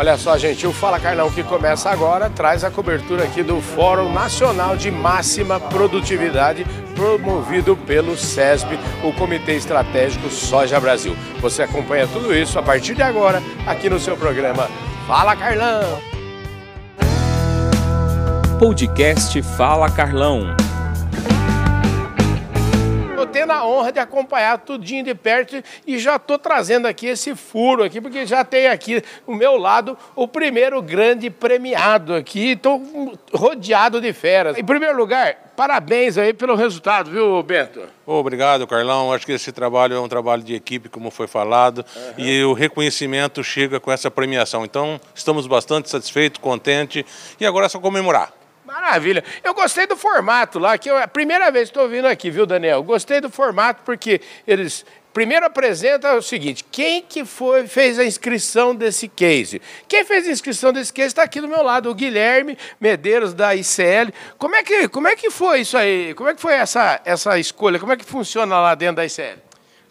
Olha só, gente, o Fala Carlão que começa agora traz a cobertura aqui do Fórum Nacional de Máxima Produtividade, promovido pelo SESB, o Comitê Estratégico Soja Brasil. Você acompanha tudo isso a partir de agora aqui no seu programa Fala Carlão. Podcast Fala Carlão tendo a honra de acompanhar tudinho de perto e já estou trazendo aqui esse furo aqui, porque já tem aqui o meu lado o primeiro grande premiado aqui. Estou rodeado de feras. Em primeiro lugar, parabéns aí pelo resultado, viu, Bento? Obrigado, Carlão. Acho que esse trabalho é um trabalho de equipe, como foi falado, uhum. e o reconhecimento chega com essa premiação. Então, estamos bastante satisfeitos, contentes, e agora é só comemorar. Maravilha. Eu gostei do formato lá, que é a primeira vez que estou vindo aqui, viu, Daniel? Gostei do formato porque eles primeiro apresentam o seguinte: quem que foi fez a inscrição desse case? Quem fez a inscrição desse case está aqui do meu lado, o Guilherme Medeiros da ICL. Como é que como é que foi isso aí? Como é que foi essa essa escolha? Como é que funciona lá dentro da ICL?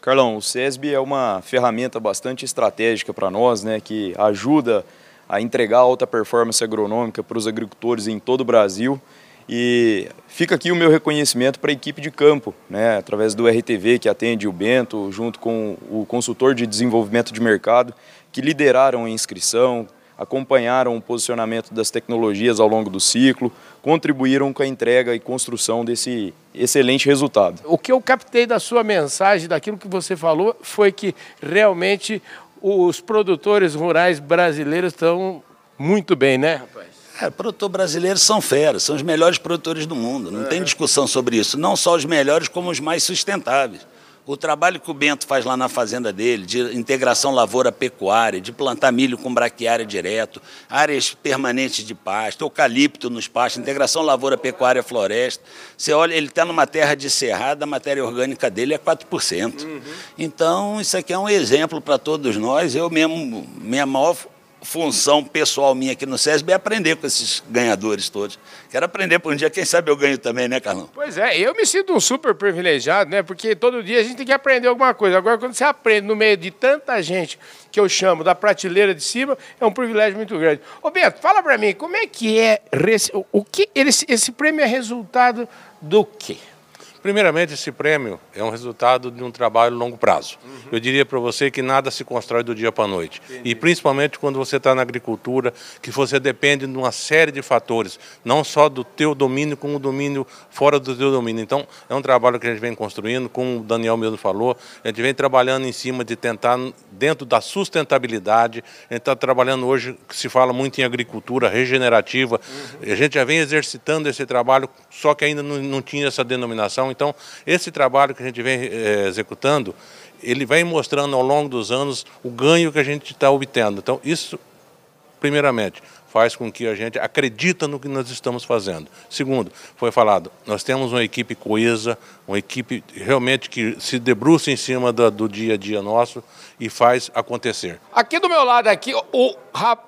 Carlão, o SESB é uma ferramenta bastante estratégica para nós, né, que ajuda a entregar alta performance agronômica para os agricultores em todo o Brasil. E fica aqui o meu reconhecimento para a equipe de campo, né, através do RTV que atende o Bento, junto com o consultor de desenvolvimento de mercado, que lideraram a inscrição, acompanharam o posicionamento das tecnologias ao longo do ciclo, contribuíram com a entrega e construção desse excelente resultado. O que eu captei da sua mensagem, daquilo que você falou, foi que realmente os produtores rurais brasileiros estão muito bem, né, rapaz? É, produtor brasileiro são feras, são os melhores produtores do mundo. Não é. tem discussão sobre isso. Não só os melhores, como os mais sustentáveis. O trabalho que o Bento faz lá na fazenda dele, de integração lavoura-pecuária, de plantar milho com braquiária direto, áreas permanentes de pasto, eucalipto nos pastos, integração lavoura-pecuária-floresta. Você olha, ele está numa terra de cerrada, a matéria orgânica dele é 4%. Uhum. Então, isso aqui é um exemplo para todos nós. Eu mesmo, minha maior função pessoal minha aqui no SESB é aprender com esses ganhadores todos. Quero aprender por um dia, quem sabe eu ganho também, né, Carlão? Pois é, eu me sinto um super privilegiado, né? Porque todo dia a gente tem que aprender alguma coisa. Agora, quando você aprende no meio de tanta gente que eu chamo da prateleira de cima, é um privilégio muito grande. Ô, Beto, fala para mim, como é que é o que esse prêmio é resultado do quê? Primeiramente, esse prêmio é um resultado de um trabalho a longo prazo. Uhum. Eu diria para você que nada se constrói do dia para a noite. Entendi. E principalmente quando você está na agricultura, que você depende de uma série de fatores, não só do teu domínio, como o domínio fora do teu domínio. Então, é um trabalho que a gente vem construindo, como o Daniel mesmo falou, a gente vem trabalhando em cima de tentar, dentro da sustentabilidade, a gente está trabalhando hoje, que se fala muito em agricultura regenerativa, uhum. a gente já vem exercitando esse trabalho, só que ainda não, não tinha essa denominação então, esse trabalho que a gente vem é, executando, ele vem mostrando ao longo dos anos o ganho que a gente está obtendo. Então, isso, primeiramente, faz com que a gente acredita no que nós estamos fazendo. Segundo, foi falado, nós temos uma equipe coesa, uma equipe realmente que se debruça em cima do, do dia a dia nosso e faz acontecer. Aqui do meu lado aqui, o, o,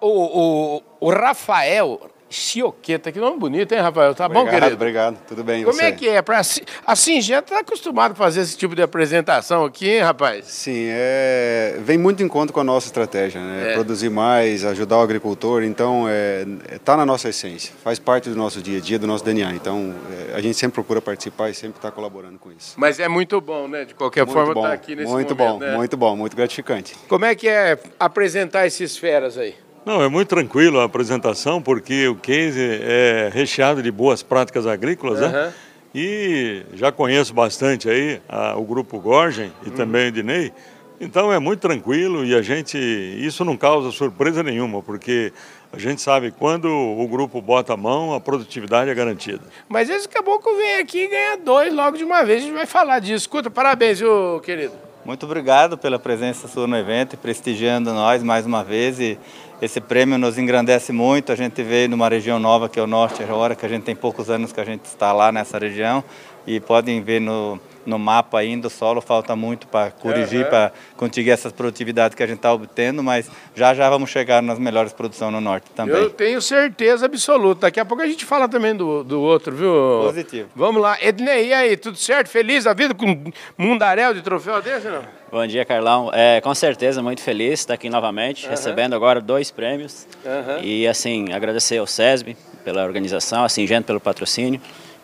o, o Rafael Chioqueta, que nome bonito, hein, Rafael? Tá obrigado, bom, querido? Obrigado, tudo bem. Como você? é que é? Pra, a Singenta está acostumado a fazer esse tipo de apresentação aqui, hein, rapaz? Sim, é, vem muito em conta com a nossa estratégia, né? É. Produzir mais, ajudar o agricultor, então está é, tá na nossa essência, faz parte do nosso dia a dia, do nosso DNA. Então é, a gente sempre procura participar e sempre está colaborando com isso. Mas é muito bom, né? De qualquer muito forma, estar tá aqui nesse muito momento. Muito bom, né? muito bom, muito gratificante. Como é que é apresentar esses feras aí? Não, é muito tranquilo a apresentação, porque o case é recheado de boas práticas agrícolas, uhum. né? E já conheço bastante aí a, o grupo Gorgen e uhum. também o Dinei. Então é muito tranquilo e a gente. Isso não causa surpresa nenhuma, porque a gente sabe quando o grupo bota a mão, a produtividade é garantida. Mas esse caboclo vem aqui e ganha dois logo de uma vez. A gente vai falar disso. Escuta, parabéns, viu, querido? Muito obrigado pela presença sua no evento, prestigiando nós mais uma vez. E esse prêmio nos engrandece muito. A gente veio numa região nova que é o norte agora, que a gente tem poucos anos que a gente está lá nessa região e podem ver no, no mapa ainda, o solo falta muito para corrigir, uhum. para conseguir essas produtividades que a gente está obtendo, mas já já vamos chegar nas melhores produções no norte também. Eu tenho certeza absoluta. Daqui a pouco a gente fala também do, do outro, viu? Positivo. Vamos lá. Ednei, e aí, tudo certo? Feliz a vida com mundaréu de troféu desse, não? Bom dia, Carlão. É, com certeza, muito feliz de estar aqui novamente, uhum. recebendo agora dois prêmios. Uhum. E, assim, agradecer ao SESB pela organização, a Singento pelo patrocínio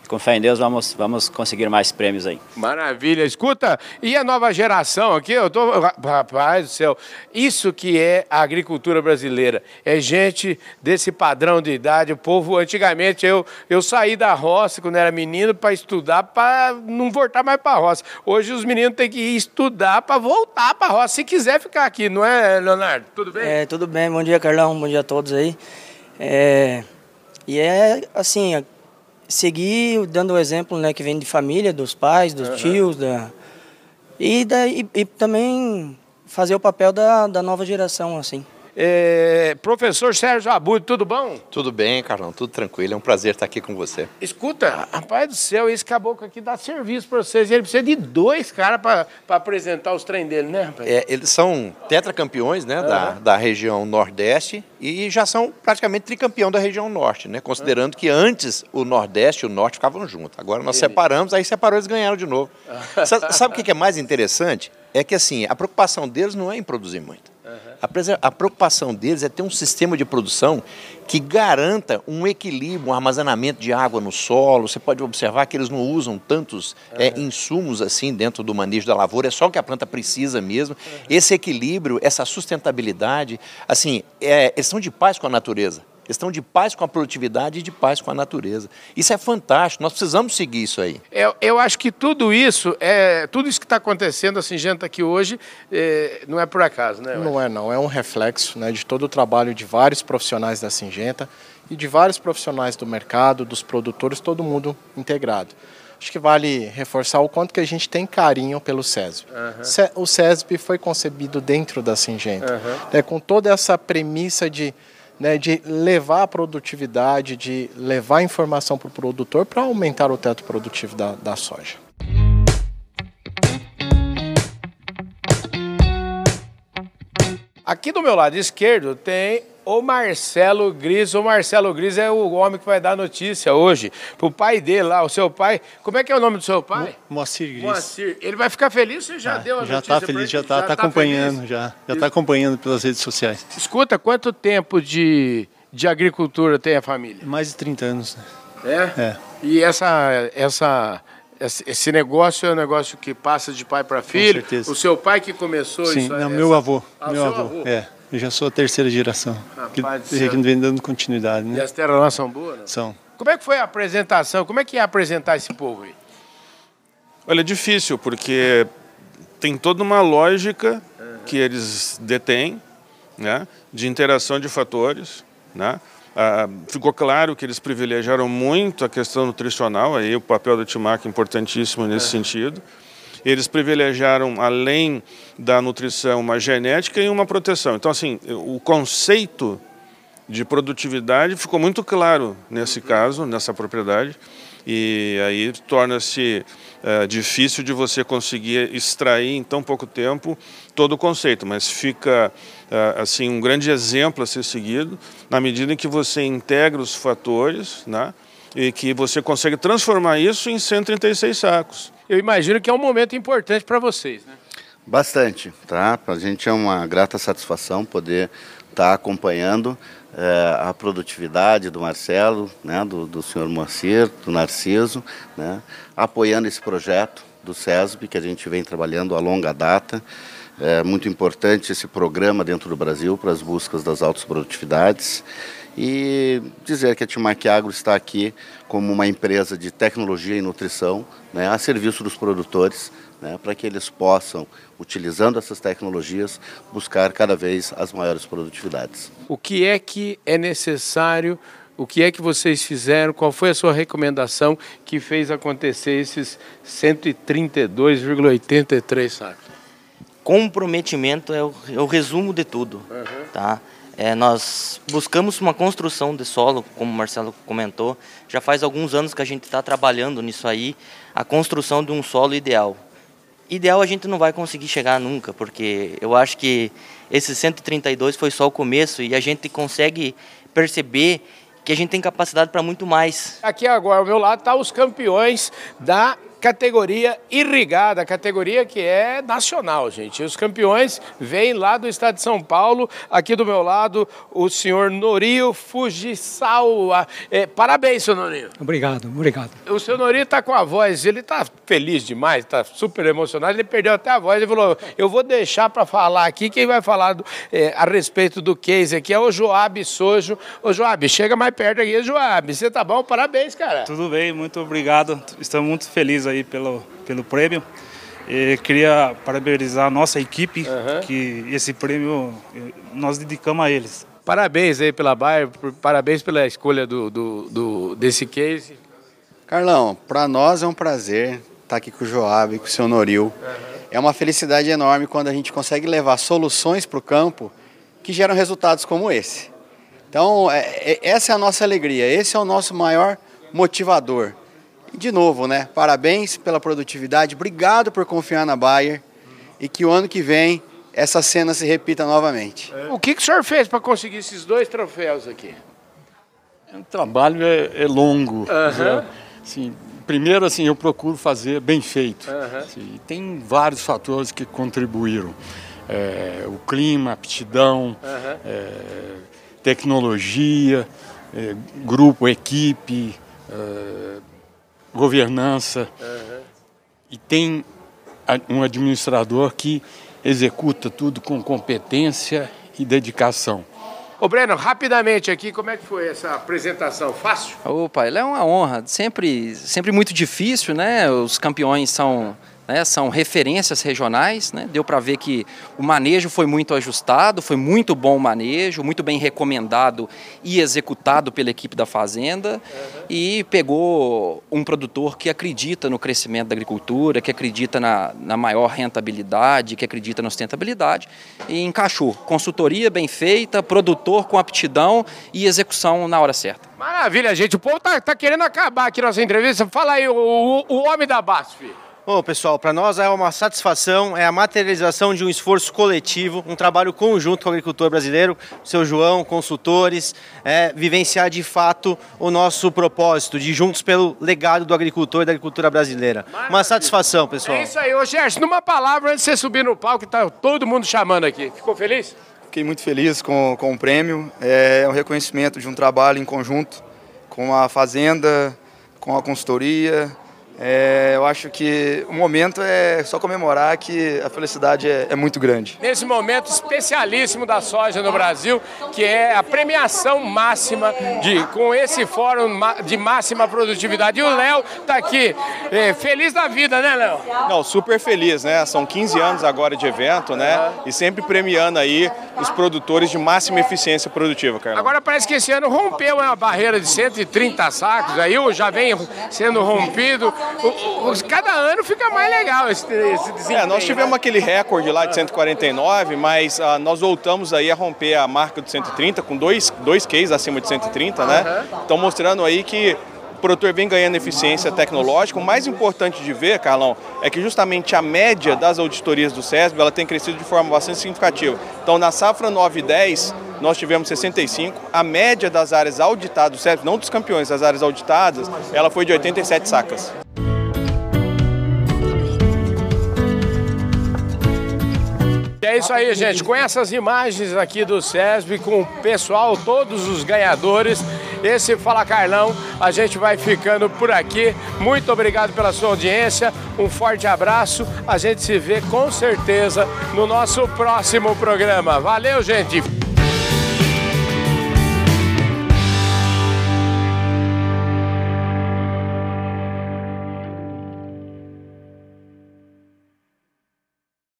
com fé em Deus, vamos, vamos conseguir mais prêmios aí. Maravilha. Escuta, e a nova geração aqui? Eu tô. Rapaz do céu, isso que é a agricultura brasileira. É gente desse padrão de idade. O povo, antigamente, eu, eu saí da roça quando era menino para estudar, para não voltar mais para a roça. Hoje os meninos têm que ir estudar para voltar para a roça, se quiser ficar aqui, não é, Leonardo? Tudo bem? É, tudo bem. Bom dia, Carlão. Bom dia a todos aí. É, e é assim, seguir dando o exemplo né, que vem de família, dos pais, dos uhum. tios, da, e, da, e, e, também fazer o papel da, da nova geração, assim. É, professor Sérgio Abud, tudo bom? Tudo bem, Carlão, tudo tranquilo. É um prazer estar aqui com você. Escuta, rapaz do céu, esse caboclo aqui dá serviço para vocês. Ele precisa de dois caras para apresentar os trem dele, né, rapaz? É, eles são tetracampeões né, uhum. da, da região Nordeste e já são praticamente tricampeão da região Norte, né? Considerando uhum. que antes o Nordeste e o Norte ficavam juntos. Agora nós separamos, aí separou, eles ganharam de novo. Sabe o que é mais interessante? É que assim, a preocupação deles não é em produzir muito. A, preocupação deles é ter um sistema de produção que garanta um equilíbrio, um armazenamento de água no solo. Você pode observar que eles não usam tantos uhum. é, insumos assim dentro do manejo da lavoura, é só o que a planta precisa mesmo. Uhum. Esse equilíbrio, essa sustentabilidade, assim, é, eles são de paz com a natureza estão de paz com a produtividade e de paz com a natureza. Isso é fantástico, nós precisamos seguir isso aí. Eu, eu acho que tudo isso, é, tudo isso que está acontecendo, assim, gente aqui hoje, é, não é por acaso, né? Não é não, é um reflexo né, de todo o trabalho de vários profissionais da Singenta e de vários profissionais do mercado, dos produtores, todo mundo integrado. Acho que vale reforçar o quanto que a gente tem carinho pelo SESB. Uhum. O SESB foi concebido dentro da Singenta, uhum. né, com toda essa premissa de né, de levar a produtividade, de levar a informação para o produtor para aumentar o teto produtivo da, da soja. Aqui do meu lado esquerdo tem o Marcelo Gris. O Marcelo Gris é o homem que vai dar notícia hoje pro pai dele lá, o seu pai. Como é que é o nome do seu pai? Moacir Gris. Moacir. Ele vai ficar feliz? Você já ah, deu a já tá notícia? Já está feliz, já está tá, tá acompanhando, feliz? já. Já está acompanhando pelas redes sociais. Escuta, quanto tempo de, de agricultura tem a família? Mais de 30 anos. Né? É? É. E essa, essa esse negócio é um negócio que passa de pai para filho. Com certeza. O seu pai que começou Sim, isso? Essa... meu avô. Ah, meu avô. avô. É. Eu já sou a terceira geração. Rapaz que, que vem dando continuidade, né? E as terras lá são boas? Não? São. Como é que foi a apresentação? Como é que é apresentar esse povo aí? Olha, é difícil, porque tem toda uma lógica uhum. que eles detêm, né? De interação de fatores, né? Ah, ficou claro que eles privilegiaram muito a questão nutricional, aí o papel do Timac é importantíssimo nesse uhum. sentido. Eles privilegiaram, além da nutrição, uma genética e uma proteção. Então, assim, o conceito de produtividade ficou muito claro nesse caso, nessa propriedade, e aí torna-se é, difícil de você conseguir extrair em tão pouco tempo todo o conceito, mas fica é, assim um grande exemplo a ser seguido na medida em que você integra os fatores, né, e que você consegue transformar isso em 136 sacos. Eu imagino que é um momento importante para vocês, né? Bastante, tá? Para a gente é uma grata satisfação poder estar tá acompanhando é, a produtividade do Marcelo, né, do, do senhor Moacir, do Narciso, né, apoiando esse projeto do SESB que a gente vem trabalhando a longa data. É muito importante esse programa dentro do Brasil para as buscas das altas produtividades e dizer que a Timac Agro está aqui como uma empresa de tecnologia e nutrição né, a serviço dos produtores, né, para que eles possam, utilizando essas tecnologias, buscar cada vez as maiores produtividades. O que é que é necessário? O que é que vocês fizeram? Qual foi a sua recomendação que fez acontecer esses 132,83 sacos? Comprometimento é o, é o resumo de tudo, uhum. tá? É, nós buscamos uma construção de solo, como o Marcelo comentou. Já faz alguns anos que a gente está trabalhando nisso aí, a construção de um solo ideal. Ideal a gente não vai conseguir chegar nunca, porque eu acho que esse 132 foi só o começo e a gente consegue perceber que a gente tem capacidade para muito mais. Aqui agora ao meu lado tá os campeões da categoria irrigada, categoria que é nacional, gente. Os campeões vêm lá do estado de São Paulo. Aqui do meu lado, o senhor Norio Fujisawa. É, parabéns, senhor Norio. Obrigado, obrigado. O senhor Norio está com a voz, ele está feliz demais, está super emocionado. Ele perdeu até a voz. Ele falou: Eu vou deixar para falar aqui. Quem vai falar do, é, a respeito do case aqui é o Joab Sojo. Ô, Joab, chega mais perto aqui, Joab. Você tá bom? Parabéns, cara. Tudo bem, muito obrigado. Estamos muito felizes aí pelo, pelo prêmio. E queria parabenizar a nossa equipe, uhum. que esse prêmio eh, nós dedicamos a eles. Parabéns aí pela Bayer, parabéns pela escolha do, do, do desse case. Carlão, para nós é um prazer estar aqui com o Joab, com o seu Noril. Uhum. É uma felicidade enorme quando a gente consegue levar soluções para o campo que geram resultados como esse. Então, é, é, essa é a nossa alegria, esse é o nosso maior motivador. De novo, né? Parabéns pela produtividade, obrigado por confiar na Bayer e que o ano que vem essa cena se repita novamente. O que, que o senhor fez para conseguir esses dois troféus aqui? O trabalho é, é longo. Uhum. Assim, primeiro, assim, eu procuro fazer bem feito. Uhum. Assim, tem vários fatores que contribuíram. É, o clima, aptidão, uhum. é, tecnologia, é, grupo, equipe, é, governança. Uhum. E tem um administrador que executa tudo com competência e dedicação. Ô Breno, rapidamente aqui, como é que foi essa apresentação? Fácil? Opa, ela é uma honra. Sempre, sempre muito difícil, né? Os campeões são né, são referências regionais. Né, deu para ver que o manejo foi muito ajustado, foi muito bom o manejo, muito bem recomendado e executado pela equipe da Fazenda. Uhum. E pegou um produtor que acredita no crescimento da agricultura, que acredita na, na maior rentabilidade, que acredita na sustentabilidade, e encaixou. Consultoria bem feita, produtor com aptidão e execução na hora certa. Maravilha, gente. O povo tá, tá querendo acabar aqui nossa entrevista. Fala aí, o, o, o homem da BASF. Bom, pessoal, para nós é uma satisfação, é a materialização de um esforço coletivo, um trabalho conjunto com o agricultor brasileiro, seu João, consultores, é, vivenciar de fato o nosso propósito de juntos pelo legado do agricultor e da agricultura brasileira. Maravilha. Uma satisfação, pessoal. É isso aí. Ô, Gerson, numa palavra, antes de você subir no palco, está todo mundo chamando aqui. Ficou feliz? Fiquei muito feliz com, com o prêmio. É um reconhecimento de um trabalho em conjunto com a Fazenda, com a consultoria, é, eu acho que o momento é só comemorar que a felicidade é, é, muito grande. Nesse momento especialíssimo da soja no Brasil, que é a premiação máxima de, com esse fórum de máxima produtividade. E o Léo está aqui, é, feliz da vida, né, Léo? Não, super feliz, né? São 15 anos agora de evento, né? E sempre premiando aí os produtores de máxima eficiência produtiva, Carlos. Agora parece que esse ano rompeu uma barreira de 130 sacos, aí já vem sendo rompido cada ano fica mais legal esse, esse desempenho. É, nós tivemos né? aquele recorde lá de 149, mas uh, nós voltamos aí a romper a marca de 130 com dois, dois cases acima de 130, né? Então mostrando aí que o produtor vem ganhando eficiência tecnológica. O mais importante de ver, Carlão, é que justamente a média das auditorias do SESB ela tem crescido de forma bastante significativa. Então, na safra 9 e 10, nós tivemos 65. A média das áreas auditadas do SESB, não dos campeões, das áreas auditadas, ela foi de 87 sacas. É isso aí, gente. Com essas imagens aqui do SESB, com o pessoal, todos os ganhadores, esse Fala Carlão, a gente vai ficando por aqui. Muito obrigado pela sua audiência, um forte abraço. A gente se vê com certeza no nosso próximo programa. Valeu, gente!